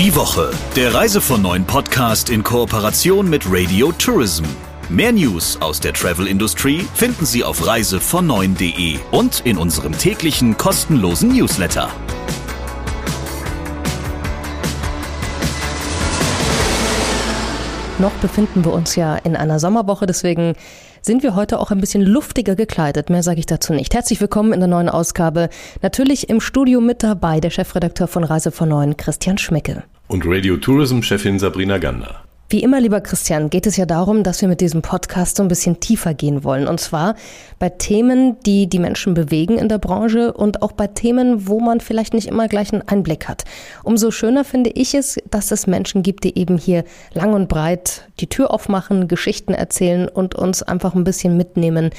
Die Woche, der Reise von neuen Podcast in Kooperation mit Radio Tourism. Mehr News aus der Travel-Industrie finden Sie auf reisevon9.de und in unserem täglichen kostenlosen Newsletter. Noch befinden wir uns ja in einer Sommerwoche, deswegen sind wir heute auch ein bisschen luftiger gekleidet. Mehr sage ich dazu nicht. Herzlich willkommen in der neuen Ausgabe. Natürlich im Studio mit dabei der Chefredakteur von Reise von Neuen, Christian Schmecke. Und Radio Tourism Chefin Sabrina Gander. Wie immer, lieber Christian, geht es ja darum, dass wir mit diesem Podcast so ein bisschen tiefer gehen wollen. Und zwar bei Themen, die die Menschen bewegen in der Branche und auch bei Themen, wo man vielleicht nicht immer gleich einen Einblick hat. Umso schöner finde ich es, dass es Menschen gibt, die eben hier lang und breit die Tür aufmachen, Geschichten erzählen und uns einfach ein bisschen mitnehmen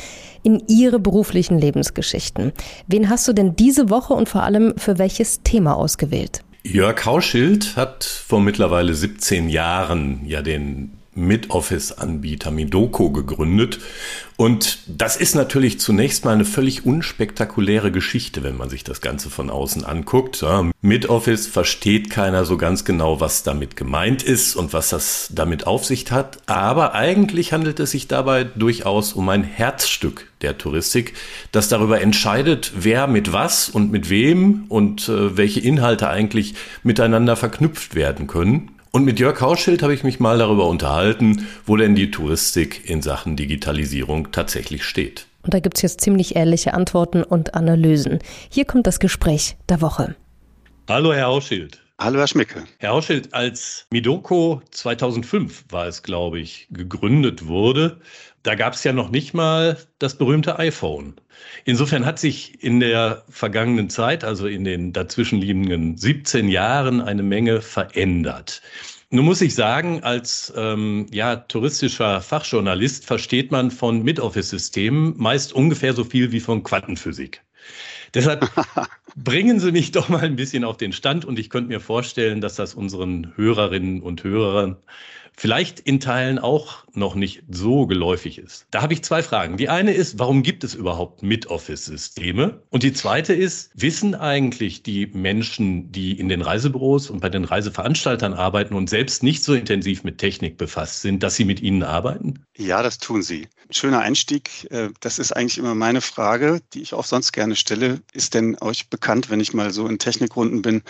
in ihre beruflichen Lebensgeschichten. Wen hast du denn diese Woche und vor allem für welches Thema ausgewählt? Jörg Hauschild hat vor mittlerweile 17 Jahren ja den Mid-Office-Anbieter Midoko gegründet. Und das ist natürlich zunächst mal eine völlig unspektakuläre Geschichte, wenn man sich das Ganze von außen anguckt. Ja, Mid-Office versteht keiner so ganz genau, was damit gemeint ist und was das damit auf sich hat. Aber eigentlich handelt es sich dabei durchaus um ein Herzstück der Touristik, das darüber entscheidet, wer mit was und mit wem und äh, welche Inhalte eigentlich miteinander verknüpft werden können. Und mit Jörg Hauschild habe ich mich mal darüber unterhalten, wo denn die Touristik in Sachen Digitalisierung tatsächlich steht. Und da gibt es jetzt ziemlich ehrliche Antworten und Analysen. Hier kommt das Gespräch der Woche. Hallo, Herr Hauschild. Hallo, Herr Schmicke. Herr Hauschild, als Midoko 2005 war es, glaube ich, gegründet wurde, da gab es ja noch nicht mal das berühmte iPhone. Insofern hat sich in der vergangenen Zeit, also in den dazwischenliegenden 17 Jahren, eine Menge verändert. Nun muss ich sagen, als ähm, ja, touristischer Fachjournalist versteht man von Mid-Office-Systemen meist ungefähr so viel wie von Quantenphysik. Deshalb bringen Sie mich doch mal ein bisschen auf den Stand und ich könnte mir vorstellen, dass das unseren Hörerinnen und Hörern vielleicht in Teilen auch noch nicht so geläufig ist. Da habe ich zwei Fragen. Die eine ist, warum gibt es überhaupt Mid-Office-Systeme? Und die zweite ist, wissen eigentlich die Menschen, die in den Reisebüros und bei den Reiseveranstaltern arbeiten und selbst nicht so intensiv mit Technik befasst sind, dass sie mit ihnen arbeiten? Ja, das tun sie. Schöner Einstieg. Äh, das ist eigentlich immer meine Frage, die ich auch sonst gerne stelle. Ist denn euch bekannt, wenn ich mal so in Technikrunden bin,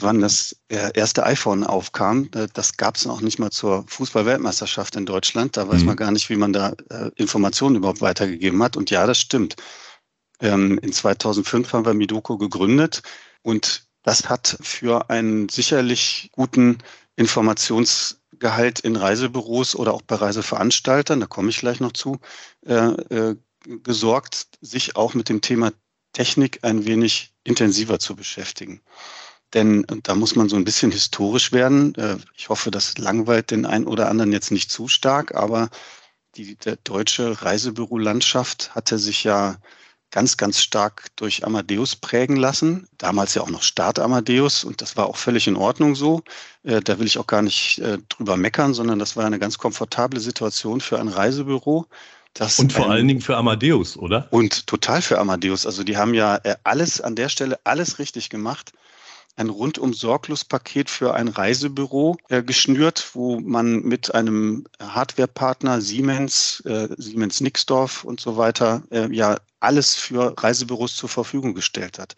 wann das erste iPhone aufkam. Äh, das gab es noch nicht mal zur Fußball-Weltmeisterschaft in Deutschland. Da weiß mhm. man gar nicht, wie man da äh, Informationen überhaupt weitergegeben hat. Und ja, das stimmt. Ähm, in 2005 haben wir Midoko gegründet und das hat für einen sicherlich guten Informationsgehalt in Reisebüros oder auch bei Reiseveranstaltern, da komme ich gleich noch zu, äh, gesorgt, sich auch mit dem Thema Technik ein wenig intensiver zu beschäftigen. Denn da muss man so ein bisschen historisch werden. Äh, ich hoffe, das langweilt den einen oder anderen jetzt nicht zu stark, aber die deutsche Reisebürolandschaft hatte sich ja ganz, ganz stark durch Amadeus prägen lassen. Damals ja auch noch Start Amadeus und das war auch völlig in Ordnung so. Äh, da will ich auch gar nicht äh, drüber meckern, sondern das war eine ganz komfortable Situation für ein Reisebüro. und vor ein, allen Dingen für Amadeus, oder? Und total für Amadeus. Also die haben ja alles an der Stelle alles richtig gemacht ein rundum sorglos Paket für ein Reisebüro äh, geschnürt, wo man mit einem Hardwarepartner Siemens, äh, Siemens Nixdorf und so weiter äh, ja alles für Reisebüros zur Verfügung gestellt hat.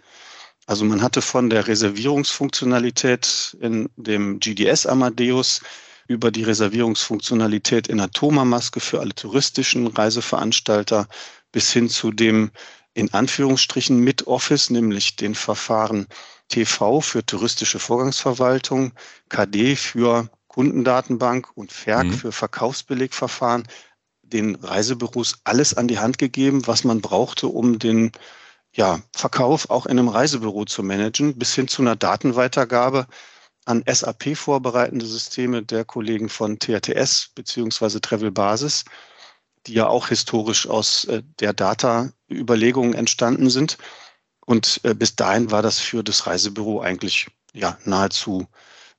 Also man hatte von der Reservierungsfunktionalität in dem GDS Amadeus über die Reservierungsfunktionalität in der Thoma-Maske für alle touristischen Reiseveranstalter bis hin zu dem in Anführungsstrichen mit Office, nämlich den Verfahren TV für touristische Vorgangsverwaltung, KD für Kundendatenbank und FERC mhm. für Verkaufsbelegverfahren den Reisebüros alles an die Hand gegeben, was man brauchte, um den ja, Verkauf auch in einem Reisebüro zu managen, bis hin zu einer Datenweitergabe an SAP vorbereitende Systeme der Kollegen von TRTS beziehungsweise Travel Basis, die ja auch historisch aus äh, der Data-Überlegungen entstanden sind. Und äh, bis dahin war das für das Reisebüro eigentlich ja nahezu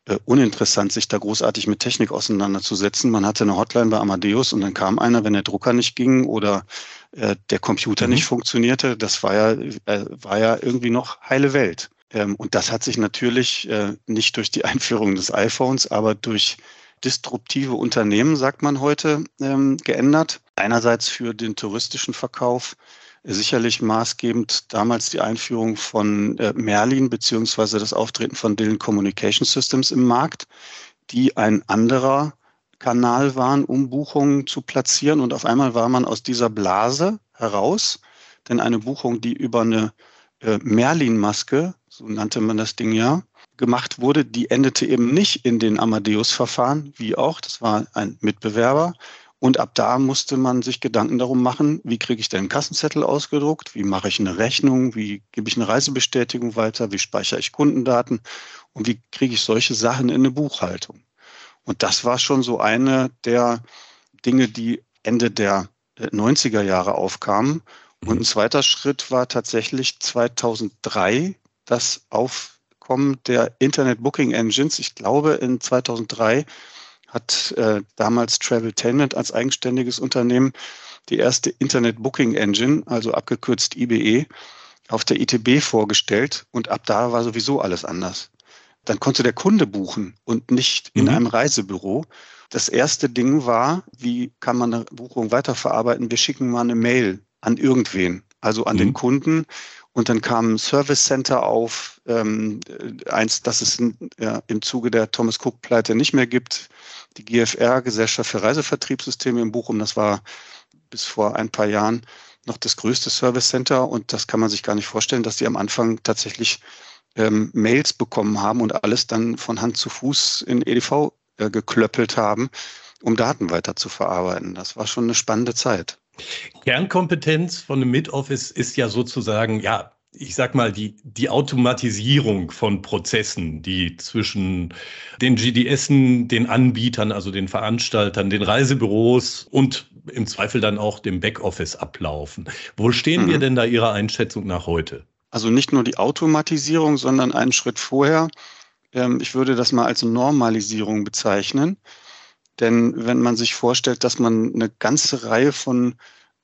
äh, uninteressant, sich da großartig mit Technik auseinanderzusetzen. Man hatte eine Hotline bei Amadeus und dann kam einer, wenn der Drucker nicht ging oder äh, der Computer mhm. nicht funktionierte. Das war ja, äh, war ja irgendwie noch heile Welt. Ähm, und das hat sich natürlich äh, nicht durch die Einführung des iPhones, aber durch disruptive Unternehmen, sagt man heute, ähm, geändert. Einerseits für den touristischen Verkauf, sicherlich maßgebend damals die Einführung von äh, Merlin beziehungsweise das Auftreten von Dillon Communication Systems im Markt, die ein anderer Kanal waren, um Buchungen zu platzieren. Und auf einmal war man aus dieser Blase heraus, denn eine Buchung, die über eine äh, Merlin-Maske, so nannte man das Ding ja, gemacht wurde, die endete eben nicht in den Amadeus-Verfahren, wie auch, das war ein Mitbewerber. Und ab da musste man sich Gedanken darum machen, wie kriege ich denn einen Kassenzettel ausgedruckt, wie mache ich eine Rechnung, wie gebe ich eine Reisebestätigung weiter, wie speichere ich Kundendaten und wie kriege ich solche Sachen in eine Buchhaltung. Und das war schon so eine der Dinge, die Ende der 90er Jahre aufkamen. Und ein zweiter Schritt war tatsächlich 2003 das Aufkommen der Internet Booking Engines. Ich glaube, in 2003 hat äh, damals Traveltainment als eigenständiges Unternehmen die erste Internet Booking Engine, also abgekürzt IBE, auf der ITB vorgestellt. Und ab da war sowieso alles anders. Dann konnte der Kunde buchen und nicht in mhm. einem Reisebüro. Das erste Ding war, wie kann man eine Buchung weiterverarbeiten? Wir schicken mal eine Mail an irgendwen, also an mhm. den Kunden. Und dann kam ein Service Center auf, ähm, eins, das es in, ja, im Zuge der Thomas Cook-Pleite nicht mehr gibt. Die GFR, Gesellschaft für Reisevertriebssysteme in Bochum, das war bis vor ein paar Jahren noch das größte Service Center. Und das kann man sich gar nicht vorstellen, dass die am Anfang tatsächlich ähm, Mails bekommen haben und alles dann von Hand zu Fuß in EDV äh, geklöppelt haben, um Daten weiter zu verarbeiten. Das war schon eine spannende Zeit. Kernkompetenz von einem Mid-Office ist ja sozusagen, ja, ich sag mal, die, die Automatisierung von Prozessen, die zwischen den GDSen, den Anbietern, also den Veranstaltern, den Reisebüros und im Zweifel dann auch dem Backoffice ablaufen. Wo stehen mhm. wir denn da Ihrer Einschätzung nach heute? Also nicht nur die Automatisierung, sondern einen Schritt vorher. Ähm, ich würde das mal als Normalisierung bezeichnen. Denn wenn man sich vorstellt, dass man eine ganze Reihe von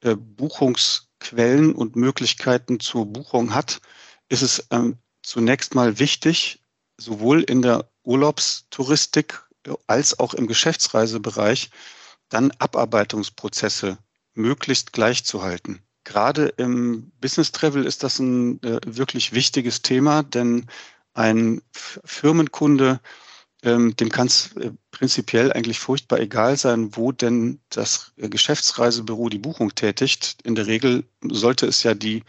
äh, Buchungsquellen und Möglichkeiten zur Buchung hat, ist es ähm, zunächst mal wichtig, sowohl in der Urlaubstouristik als auch im Geschäftsreisebereich dann Abarbeitungsprozesse möglichst gleich zu halten. Gerade im Business Travel ist das ein äh, wirklich wichtiges Thema, denn ein Firmenkunde ähm, dem kann es äh, prinzipiell eigentlich furchtbar egal sein, wo denn das äh, Geschäftsreisebüro die Buchung tätigt. In der Regel sollte es ja die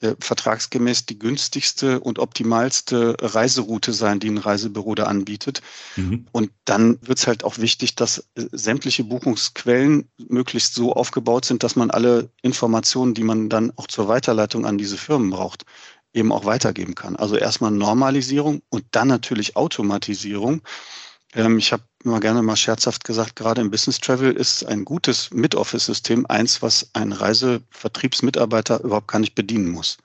äh, vertragsgemäß die günstigste und optimalste Reiseroute sein, die ein Reisebüro da anbietet. Mhm. Und dann wird es halt auch wichtig, dass äh, sämtliche Buchungsquellen möglichst so aufgebaut sind, dass man alle Informationen, die man dann auch zur Weiterleitung an diese Firmen braucht, eben auch weitergeben kann. Also erstmal Normalisierung und dann natürlich Automatisierung. Ähm, ich habe immer gerne mal scherzhaft gesagt, gerade im Business Travel ist ein gutes Mid-Office-System eins, was ein Reisevertriebsmitarbeiter überhaupt gar nicht bedienen muss.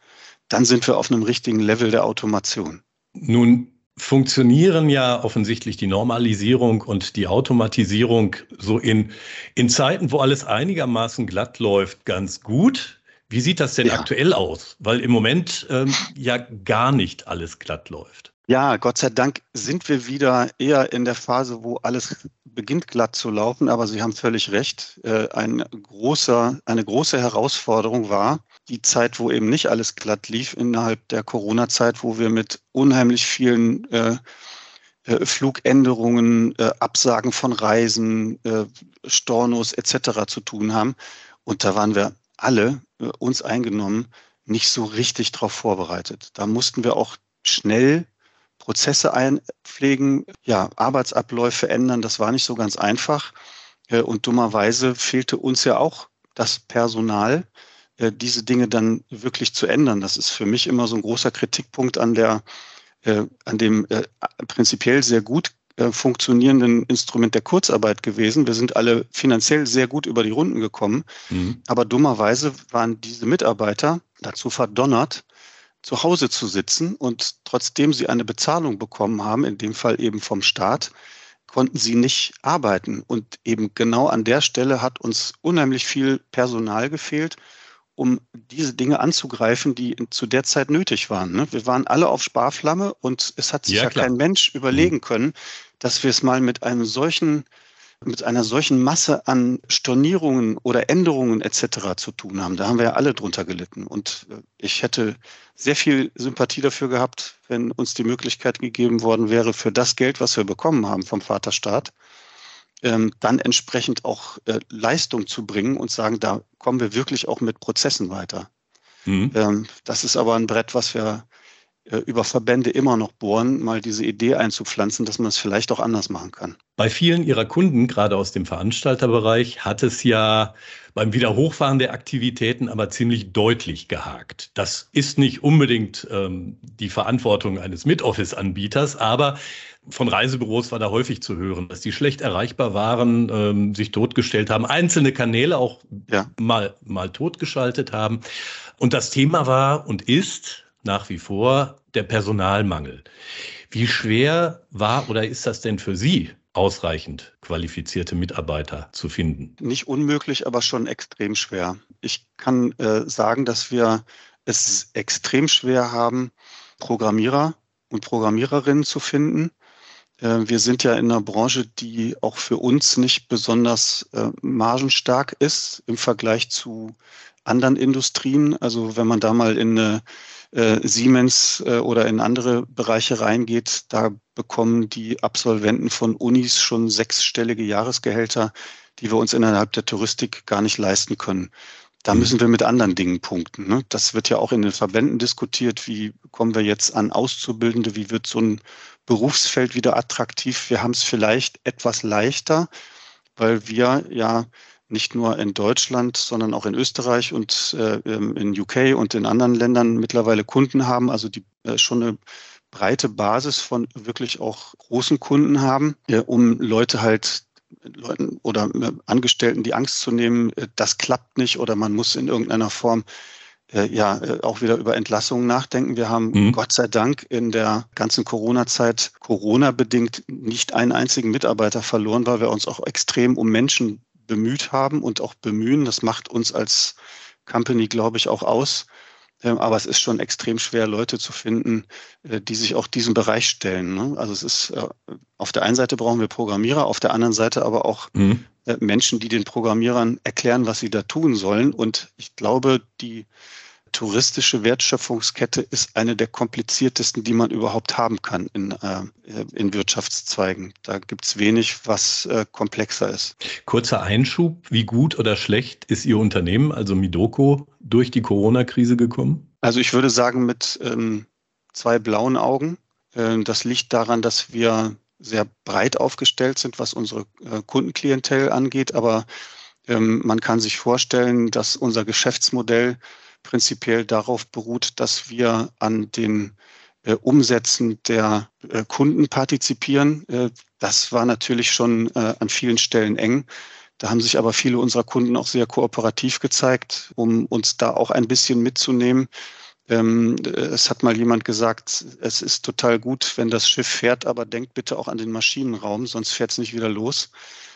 Dann sind wir auf einem richtigen Level der Automation. Nun funktionieren ja offensichtlich die Normalisierung und die Automatisierung so in, in Zeiten, wo alles einigermaßen glatt läuft, ganz gut. Wie sieht das denn ja. aktuell aus? Weil im Moment ähm, ja gar nicht alles glatt läuft. Ja, Gott sei Dank sind wir wieder eher in der Phase, wo alles beginnt glatt zu laufen. Aber Sie haben völlig recht. Äh, ein großer, eine große Herausforderung war die Zeit, wo eben nicht alles glatt lief innerhalb der Corona-Zeit, wo wir mit unheimlich vielen äh, äh, Flugänderungen, äh, Absagen von Reisen, äh, Stornos etc. zu tun haben. Und da waren wir alle, uns eingenommen, nicht so richtig darauf vorbereitet. Da mussten wir auch schnell Prozesse einpflegen, ja, Arbeitsabläufe ändern. Das war nicht so ganz einfach. Äh, und dummerweise fehlte uns ja auch das Personal, äh, diese Dinge dann wirklich zu ändern. Das ist für mich immer so ein großer Kritikpunkt an der, an dem prinzipiell sehr gut äh, funktionierenden Instrument der Kurzarbeit gewesen. Wir sind alle finanziell sehr gut über die Runden gekommen. Mhm. Aber dummerweise waren diese Mitarbeiter dazu verdonnert, zu Hause zu sitzen und trotzdem sie eine Bezahlung bekommen haben, in dem Fall eben vom Staat, konnten sie nicht arbeiten. Und eben genau an der Stelle hat uns unheimlich viel Personal gefehlt. Um diese Dinge anzugreifen, die zu der Zeit nötig waren. Ne? Wir waren alle auf Sparflamme und es hat sich ja, ja kein Mensch überlegen mhm. können, dass wir es mal mit einem solchen mit einer solchen Masse an Stornierungen oder Änderungen etc. zu tun haben. Da haben wir ja alle drunter gelitten. Und äh, ich hätte sehr viel Sympathie dafür gehabt, wenn uns die Möglichkeit gegeben worden wäre, für das Geld, was wir bekommen haben vom Vaterstaat, ähm, dann entsprechend auch äh, Leistung zu bringen und sagen, da kommen wir wirklich auch mit Prozessen weiter. Mhm. Ähm, das ist aber ein Brett, was wir über Verbände immer noch bohren, mal diese Idee einzupflanzen, dass man es vielleicht auch anders machen kann. Bei vielen Ihrer Kunden, gerade aus dem Veranstalterbereich, hat es ja beim Wiederhochfahren der Aktivitäten aber ziemlich deutlich gehakt. Das ist nicht unbedingt ähm, die Verantwortung eines Mid-Office-Anbieters, aber von Reisebüros war da häufig zu hören, dass die schlecht erreichbar waren, ähm, sich totgestellt haben, einzelne Kanäle auch ja. mal, mal totgeschaltet haben. Und das Thema war und ist, nach wie vor der Personalmangel. Wie schwer war oder ist das denn für Sie, ausreichend qualifizierte Mitarbeiter zu finden? Nicht unmöglich, aber schon extrem schwer. Ich kann äh, sagen, dass wir es extrem schwer haben, Programmierer und Programmiererinnen zu finden. Äh, wir sind ja in einer Branche, die auch für uns nicht besonders äh, margenstark ist im Vergleich zu anderen Industrien. Also wenn man da mal in eine äh, Siemens äh, oder in andere Bereiche reingeht, da bekommen die Absolventen von Unis schon sechsstellige Jahresgehälter, die wir uns innerhalb der Touristik gar nicht leisten können. Da mhm. müssen wir mit anderen Dingen punkten. Ne? Das wird ja auch in den Verbänden diskutiert. Wie kommen wir jetzt an Auszubildende? Wie wird so ein Berufsfeld wieder attraktiv? Wir haben es vielleicht etwas leichter, weil wir ja nicht nur in Deutschland, sondern auch in Österreich und äh, ähm, in UK und in anderen Ländern mittlerweile Kunden haben, also die äh, schon eine breite Basis von wirklich auch großen Kunden haben, äh, um Leute halt Leuten oder äh, Angestellten die Angst zu nehmen, äh, das klappt nicht oder man muss in irgendeiner Form äh, ja auch wieder über Entlassungen nachdenken. Wir haben mhm. Gott sei Dank in der ganzen Corona-Zeit Corona-bedingt nicht einen einzigen Mitarbeiter verloren, weil wir uns auch extrem um Menschen bemüht haben und auch bemühen. Das macht uns als Company, glaube ich, auch aus. Ähm, aber es ist schon extrem schwer, Leute zu finden, äh, die sich auch diesem Bereich stellen. Ne? Also es ist, äh, auf der einen Seite brauchen wir Programmierer, auf der anderen Seite aber auch mhm. Äh, Menschen, die den Programmierern erklären, was sie da tun sollen. Und ich glaube, die touristische Wertschöpfungskette ist eine der kompliziertesten, die man überhaupt haben kann in, äh, in Wirtschaftszweigen. Da gibt es wenig, was äh, komplexer ist. Kurzer Einschub, wie gut oder schlecht ist Ihr Unternehmen, also Midoko, durch die Corona-Krise gekommen? Also ich würde sagen mit ähm, zwei blauen Augen. Äh, das liegt daran, dass wir sehr breit aufgestellt sind, was unsere äh, Kundenklientel angeht, aber ähm, man kann sich vorstellen, dass unser Geschäftsmodell prinzipiell darauf beruht, dass wir an den äh, Umsätzen der äh, Kunden partizipieren. Äh, das war natürlich schon an vielen Stellen eng. Da haben sich aber viele unserer Kunden auch sehr kooperativ gezeigt, um uns da auch ein bisschen mitzunehmen. Ähm, es hat mal jemand gesagt, es ist total gut, wenn das Schiff fährt, aber denkt bitte auch an den Maschinenraum, sonst fährt es nicht wieder los.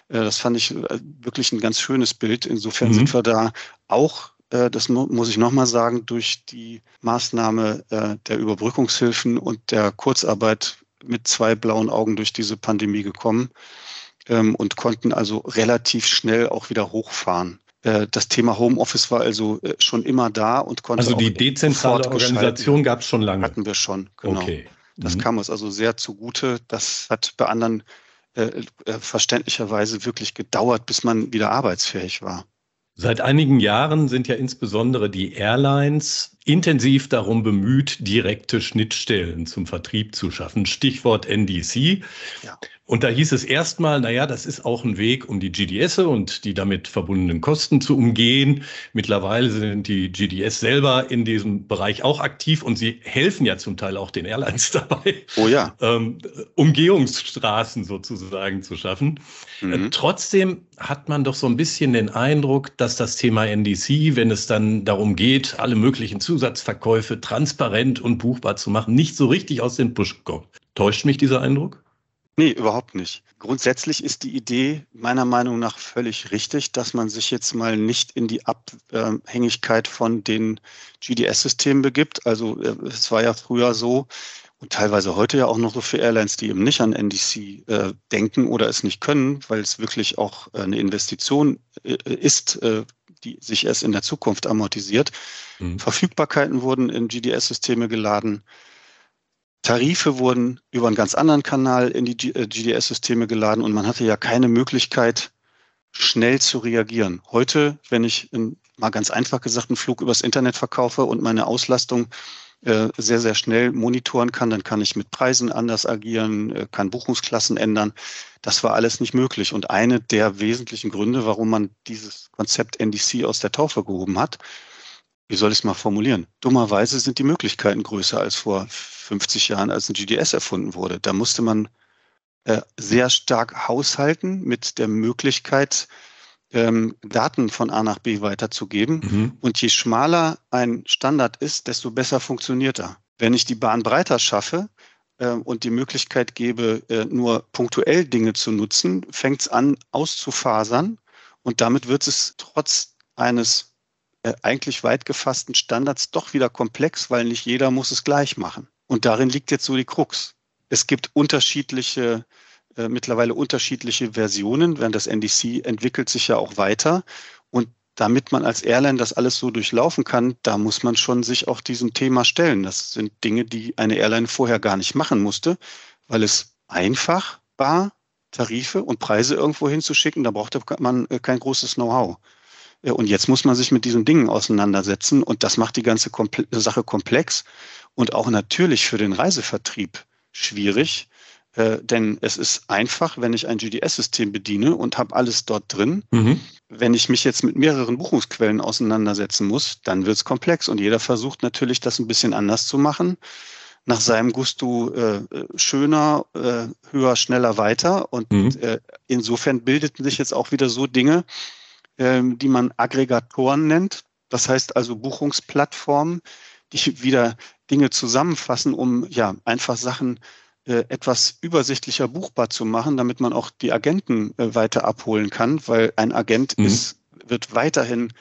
Das fand ich wirklich ein ganz schönes Bild. Insofern mhm. sind wir da auch das muss ich nochmal sagen, durch die Maßnahme äh, der Überbrückungshilfen und der Kurzarbeit mit zwei blauen Augen durch diese Pandemie gekommen ähm, und konnten also relativ schnell auch wieder hochfahren. Äh, das Thema Homeoffice war also schon immer da und konnte. Also die dezentrale Organisation gab es schon lange. Hatten wir schon, genau. Okay. Das mhm. kam uns also sehr zugute. Das hat bei anderen äh, verständlicherweise wirklich gedauert, bis man wieder arbeitsfähig war. Seit einigen Jahren sind ja insbesondere die Airlines intensiv darum bemüht, direkte Schnittstellen zum Vertrieb zu schaffen. Stichwort NDC. Ja. Und da hieß es erstmal, naja, das ist auch ein Weg, um die GDS und die damit verbundenen Kosten zu umgehen. Mittlerweile sind die GDS selber in diesem Bereich auch aktiv und sie helfen ja zum Teil auch den Airlines dabei, oh ja. ähm, Umgehungsstraßen sozusagen zu schaffen. Mhm. Äh, trotzdem hat man doch so ein bisschen den Eindruck, dass das Thema NDC, wenn es dann darum geht, alle möglichen Zusatzverkäufe transparent und buchbar zu machen, nicht so richtig aus den Busch kommt. Täuscht mich dieser Eindruck? Nee, überhaupt nicht. Grundsätzlich ist die Idee meiner Meinung nach völlig richtig, dass man sich jetzt mal nicht in die Abhängigkeit von den GDS-Systemen begibt. Also äh, es war ja früher so, und teilweise heute ja auch noch so für Airlines, die eben nicht an NDC äh, denken oder es nicht können, weil es wirklich auch äh, eine Investition äh, ist, äh, die sich erst in der Zukunft amortisiert. Mhm. Verfügbarkeiten wurden in GDS-Systeme geladen. Tarife wurden über einen ganz anderen Kanal in die GDS-Systeme äh, geladen und man hatte ja keine Möglichkeit, schnell zu reagieren. Heute, wenn ich in, mal ganz einfach gesagt einen Flug übers Internet verkaufe und meine Auslastung äh, sehr, sehr schnell monitoren kann, dann kann ich mit Preisen anders agieren, äh, kann Buchungsklassen ändern. Das war alles nicht möglich. Und eine der wesentlichen Gründe, warum man dieses Konzept NDC aus der Taufe gehoben hat, wie soll ich es mal formulieren? Dummerweise sind die Möglichkeiten größer als vor 50 Jahren, als ein GDS erfunden wurde. Da musste man äh, sehr stark haushalten mit der Möglichkeit, ähm, Daten von A nach B weiterzugeben. Mhm. Und je schmaler ein Standard ist, desto besser funktioniert er. Wenn ich die Bahn breiter schaffe äh, und die Möglichkeit gebe, äh, nur punktuell Dinge zu nutzen, fängt es an auszufasern. Und damit wird es trotz eines äh, eigentlich weit gefassten Standards doch wieder komplex, weil nicht jeder muss es gleich machen. Und darin liegt jetzt so die Krux. Es gibt unterschiedliche äh, mittlerweile unterschiedliche Versionen, während das NDC entwickelt sich ja auch weiter. Und damit man als Airline das alles so durchlaufen kann, da muss man schon sich auch diesem Thema stellen. Das sind Dinge, die eine Airline vorher gar nicht machen musste, weil es einfach war, Tarife und Preise irgendwo hinzuschicken. Da brauchte man äh, kein großes Know-how. Äh, und jetzt muss man sich mit diesen Dingen auseinandersetzen und das macht die ganze Sache komplex und auch natürlich für den Reisevertrieb schwierig, äh, denn es ist einfach, wenn ich ein GDS-System bediene und habe alles dort drin. Mhm. Wenn ich mich jetzt mit mehreren Buchungsquellen auseinandersetzen muss, dann wird es komplex. Und jeder versucht natürlich, das ein bisschen anders zu machen. Nach seinem Gusto äh, schöner, äh, höher, schneller, weiter. Und mhm. äh, insofern bildeten sich jetzt auch wieder so Dinge, ähm, die man Aggregatoren nennt. Das heißt also Buchungsplattformen, die wieder Dinge zusammenfassen, um ja einfach Sachen äh, etwas übersichtlicher buchbar zu machen, damit man auch die Agenten äh, weiter abholen kann, weil ein Agent mhm. ist, wird weiterhin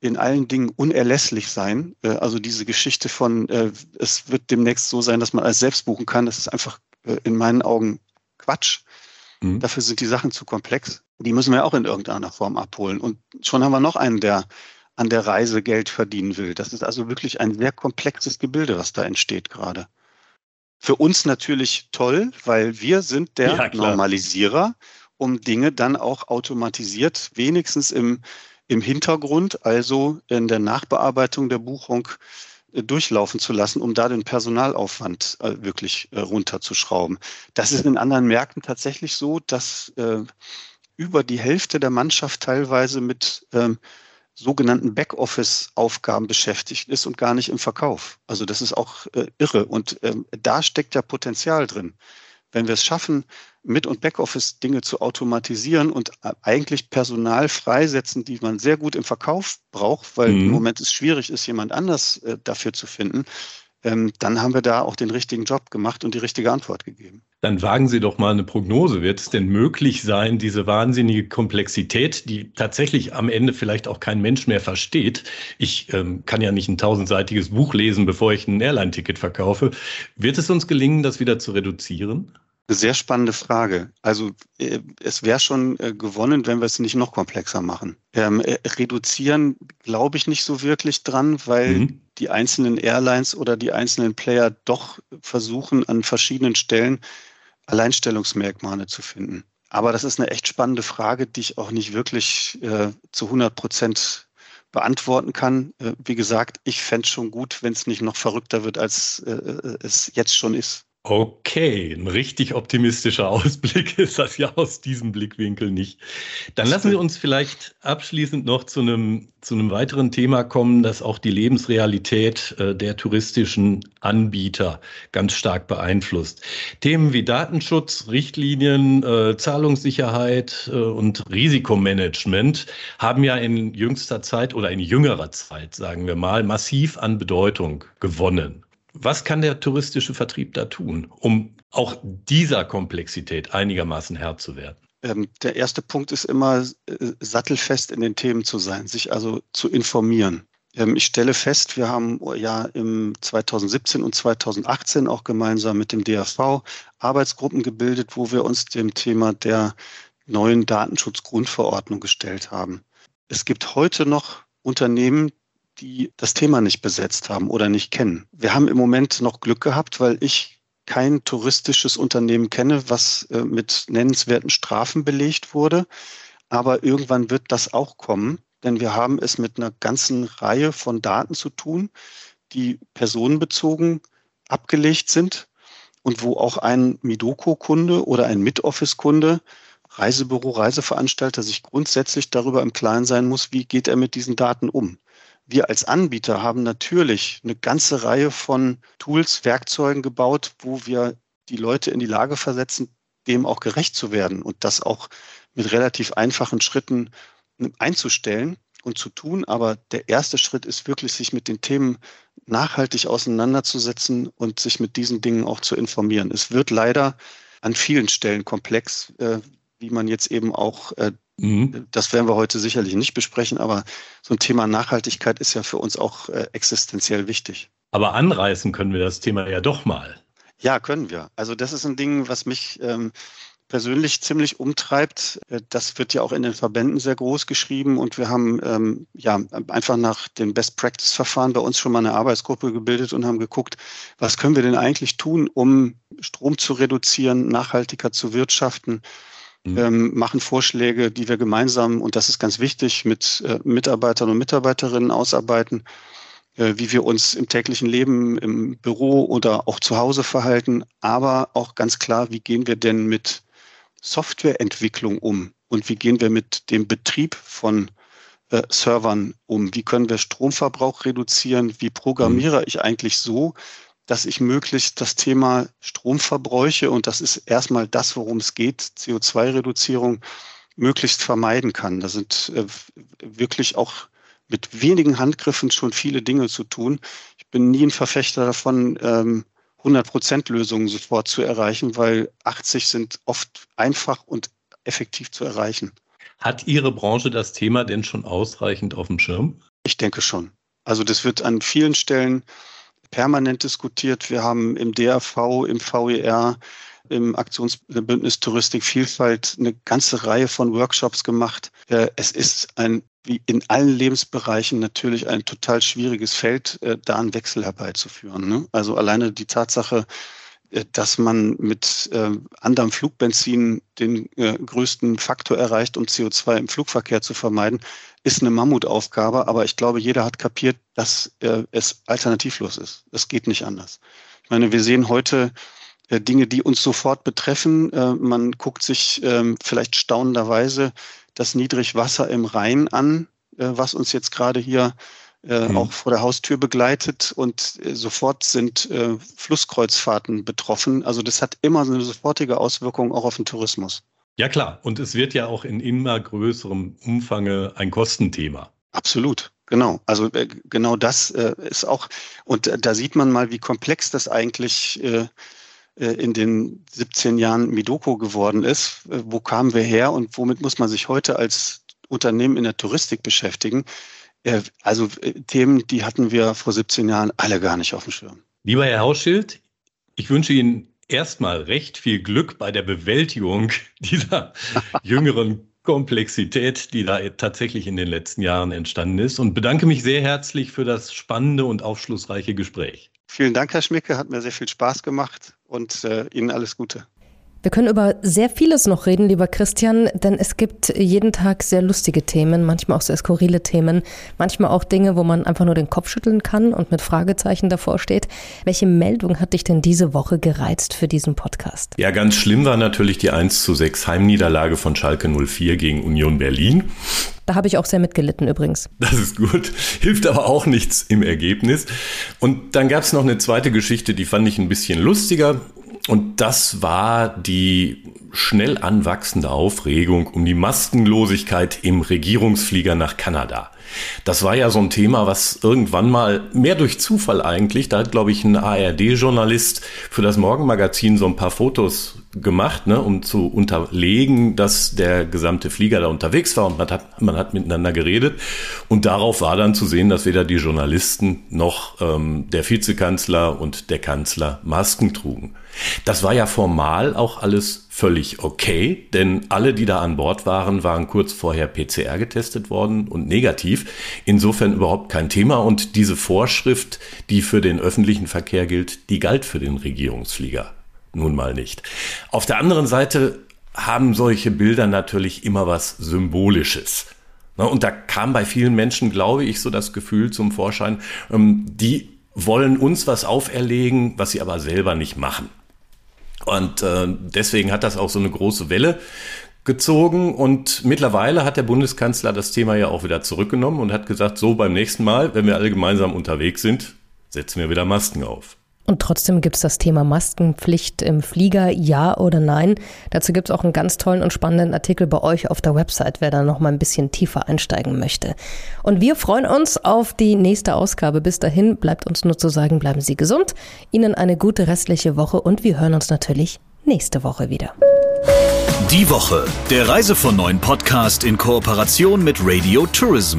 in allen Dingen unerlässlich sein. Äh, also diese Geschichte von, es wird demnächst so sein, dass man alles selbst buchen kann, das ist einfach in meinen Augen Quatsch. Mhm. Dafür sind die Sachen zu komplex. Die müssen wir auch in irgendeiner Form abholen. Und schon haben wir noch einen, der an der Reise Geld verdienen will. Das ist also wirklich ein sehr komplexes Gebilde, was da entsteht gerade. Für uns natürlich toll, weil wir sind der ja, Normalisierer, um Dinge dann auch automatisiert, wenigstens im, im Hintergrund, also in der Nachbearbeitung der Buchung, äh, durchlaufen zu lassen, um da den Personalaufwand äh, wirklich äh, runterzuschrauben. Das ist in anderen Märkten tatsächlich so, dass über die Hälfte der Mannschaft teilweise mit ähm, sogenannten Backoffice-Aufgaben beschäftigt ist und gar nicht im Verkauf. Also das ist auch äh, irre. Und ähm, da steckt ja Potenzial drin. Wenn wir es schaffen, Mit- und Backoffice Dinge zu automatisieren und äh, eigentlich Personal freisetzen, die man sehr gut im Verkauf braucht, weil mhm. im Moment es schwierig ist, jemand anders äh, dafür zu finden, ähm, dann haben wir da auch den richtigen Job gemacht und die richtige Antwort gegeben. Dann wagen Sie doch mal eine Prognose. Wird es denn möglich sein, diese wahnsinnige Komplexität, die tatsächlich am Ende vielleicht auch kein Mensch mehr versteht? Ich ähm, kann ja nicht ein tausendseitiges Buch lesen, bevor ich ein Airline-Ticket verkaufe. Wird es uns gelingen, das wieder zu reduzieren? Eine sehr spannende Frage. Also äh, es wäre schon äh, gewonnen, wenn wir es nicht noch komplexer machen. Ähm, äh, reduzieren glaube ich nicht so wirklich dran, weil mhm. die einzelnen Airlines oder die einzelnen Player doch versuchen, an verschiedenen Stellen Alleinstellungsmerkmale zu finden. Aber das ist eine echt spannende Frage, die ich auch nicht wirklich zu 100 Prozent beantworten kann. Wie gesagt, ich fände es schon gut, wenn es nicht noch verrückter wird, als es jetzt schon ist. Okay, ein richtig optimistischer Ausblick ist das ja aus diesem Blickwinkel nicht. Dann lassen Sie uns vielleicht abschließend noch zu einem, zu einem weiteren Thema kommen, das auch die Lebensrealität äh, der touristischen Anbieter ganz stark beeinflusst. Themen wie Datenschutz, Richtlinien, äh, Zahlungssicherheit äh, und Risikomanagement haben ja in jüngster Zeit oder in jüngerer Zeit, sagen wir mal, massiv an Bedeutung gewonnen. Was kann der touristische Vertrieb da tun, um auch dieser Komplexität einigermaßen Herr zu werden? Ähm, der erste Punkt ist immer, äh, sattelfest in den Themen zu sein, sich also zu informieren. Ähm, ich stelle fest, wir haben ja im 2017 und 2018 auch gemeinsam mit dem DAV Arbeitsgruppen gebildet, wo wir uns dem Thema der neuen Datenschutzgrundverordnung gestellt haben. Es gibt heute noch Unternehmen, die das Thema nicht besetzt haben oder nicht kennen. Wir haben im Moment noch Glück gehabt, weil ich kein touristisches Unternehmen kenne, was äh, mit nennenswerten Strafen belegt wurde. Aber irgendwann wird das auch kommen, denn wir haben es mit einer ganzen Reihe von Daten zu tun, die personenbezogen abgelegt sind und wo auch ein Midoko-Kunde oder ein Mid-Office-Kunde, Reisebüro, Reiseveranstalter sich grundsätzlich darüber im Klaren sein muss, wie geht er mit diesen Daten um. Wir als Anbieter haben natürlich eine ganze Reihe von Tools, Werkzeugen gebaut, wo wir die Leute in die Lage versetzen, dem auch gerecht zu werden und das auch mit relativ einfachen Schritten einzustellen und zu tun. Aber der erste Schritt ist wirklich, sich mit den Themen nachhaltig auseinanderzusetzen und sich mit diesen Dingen auch zu informieren. Es wird leider an vielen Stellen komplex, äh, wie man jetzt eben auch äh, Mhm. Das werden wir heute sicherlich nicht besprechen, aber so ein Thema Nachhaltigkeit ist ja für uns auch äh, existenziell wichtig. Aber anreißen können wir das Thema ja doch mal. Ja, können wir. Also das ist ein Ding, was mich ähm, persönlich ziemlich umtreibt. Äh, das wird ja auch in den Verbänden sehr groß geschrieben und wir haben ähm, ja einfach nach den Best Practice Verfahren bei uns schon mal eine Arbeitsgruppe gebildet und haben geguckt, was können wir denn eigentlich tun, um Strom zu reduzieren, nachhaltiger zu wirtschaften mhm. ähm, machen Vorschläge, die wir gemeinsam, und das ist ganz wichtig, mit äh, Mitarbeitern und Mitarbeiterinnen ausarbeiten, äh, wie wir uns im täglichen Leben, im Büro oder auch zu Hause verhalten, aber auch ganz klar, wie gehen wir denn mit Softwareentwicklung um und wie gehen wir mit dem Betrieb von äh, Servern um? Wie können wir Stromverbrauch reduzieren? Wie programmiere mhm. ich eigentlich so, dass ich möglichst das Thema Stromverbräuche, und das ist erstmal das, worum es geht, CO2-Reduzierung, möglichst vermeiden kann. Da sind äh, wirklich auch mit wenigen Handgriffen schon viele Dinge zu tun. Ich bin nie ein Verfechter davon, ähm, 100% Lösungen sofort zu erreichen, weil 80 sind oft einfach und effektiv zu erreichen. Hat Ihre Branche das Thema denn schon ausreichend auf dem Schirm? Ich denke schon. Also das wird an vielen Stellen permanent diskutiert. Wir haben im DRV, im VER, im Aktionsbündnis Touristik Vielfalt eine ganze Reihe von Workshops gemacht. Äh, es ist ein, wie in allen Lebensbereichen natürlich ein total schwieriges Feld, äh, da einen Wechsel herbeizuführen. Ne? Also alleine die Tatsache, dass man mit anderem Flugbenzin den größten Faktor erreicht, um CO2 im Flugverkehr zu vermeiden, ist eine Mammutaufgabe, aber ich glaube, jeder hat kapiert, dass äh, es alternativlos ist. Es geht nicht anders. Ich meine, wir sehen heute äh, Dinge, die uns sofort betreffen. Äh, man guckt sich ähm, vielleicht staunenderweise das Niedrigwasser im Rhein an, äh, was uns jetzt gerade hier äh, mhm. auch vor der Haustür begleitet und äh, sofort sind Flusskreuzfahrten betroffen. Also das hat immer eine sofortige Auswirkung auch auf den Tourismus. Ja klar, und es wird ja auch in immer größerem Umfange ein Kostenthema. Absolut. Genau, also äh, genau das äh, ist auch, und äh, da sieht man mal, wie komplex das eigentlich äh, äh in den 17 Jahren Midoko geworden ist. Äh, wo kamen wir her und womit muss man sich heute als Unternehmen in der Touristik beschäftigen? Also Themen, die hatten wir vor 17 Jahren alle gar nicht auf dem Schirm. Lieber Herr Hausschild, ich wünsche Ihnen erstmal recht viel Glück bei der Bewältigung dieser jüngeren Komplexität, die da tatsächlich in den letzten Jahren entstanden ist und bedanke mich sehr herzlich für das spannende und aufschlussreiche Gespräch. Vielen Dank, Herr Schmicke, hat mir sehr viel Spaß gemacht und äh, Ihnen alles Gute. Wir können über sehr vieles noch reden, lieber Christian, denn es gibt jeden Tag sehr lustige Themen, manchmal auch sehr skurrile Themen, manchmal auch Dinge, wo man einfach nur den Kopf schütteln kann und mit Fragezeichen davor steht. Welche Meldung hat dich denn diese Woche gereizt für diesen Podcast? Ja, ganz schlimm war natürlich die 1 zu 6 Heimniederlage von Schalke 04 gegen Union Berlin. Da habe ich auch sehr mitgelitten übrigens. Das ist gut, hilft aber auch nichts im Ergebnis. Und dann gab es noch eine zweite Geschichte, die fand ich ein bisschen lustiger. Und das war die schnell anwachsende Aufregung um die Maskenlosigkeit im Regierungsflieger nach Kanada. Das war ja so ein Thema, was irgendwann mal mehr durch Zufall eigentlich, da hat glaube ich ein ARD-Journalist für das Morgenmagazin so ein paar Fotos gemacht, ne, um zu unterlegen, dass der gesamte Flieger da unterwegs war und man hat, man hat miteinander geredet. Und darauf war dann zu sehen, dass weder die Journalisten noch ähm, der Vizekanzler und der Kanzler Masken trugen. Das war ja formal auch alles völlig okay, denn alle, die da an Bord waren, waren kurz vorher PCR getestet worden und negativ. Insofern überhaupt kein Thema. Und diese Vorschrift, die für den öffentlichen Verkehr gilt, die galt für den Regierungsflieger nun mal nicht. Auf der anderen Seite haben solche Bilder natürlich immer was Symbolisches. Und da kam bei vielen Menschen, glaube ich, so das Gefühl zum Vorschein, ähm, die wollen uns was auferlegen, was sie aber selber nicht machen. Und äh, deswegen hat das auch so eine große Welle gezogen und mittlerweile hat der Bundeskanzler das Thema ja auch wieder zurückgenommen und hat gesagt, so beim nächsten Mal, wenn wir alle gemeinsam unterwegs sind, setzen wir wieder Masken auf. Und trotzdem gibt es das Thema Maskenpflicht im Flieger, ja oder nein. Dazu gibt es auch einen ganz tollen und spannenden Artikel bei euch auf der Website, wer da noch mal ein bisschen tiefer einsteigen möchte. Und wir freuen uns auf die nächste Ausgabe. Bis dahin bleibt uns nur zu sagen, bleiben Sie gesund, Ihnen eine gute restliche Woche und wir hören uns natürlich nächste Woche wieder. Die Woche, der Reise von neuen Podcast in Kooperation mit Radio Tourism.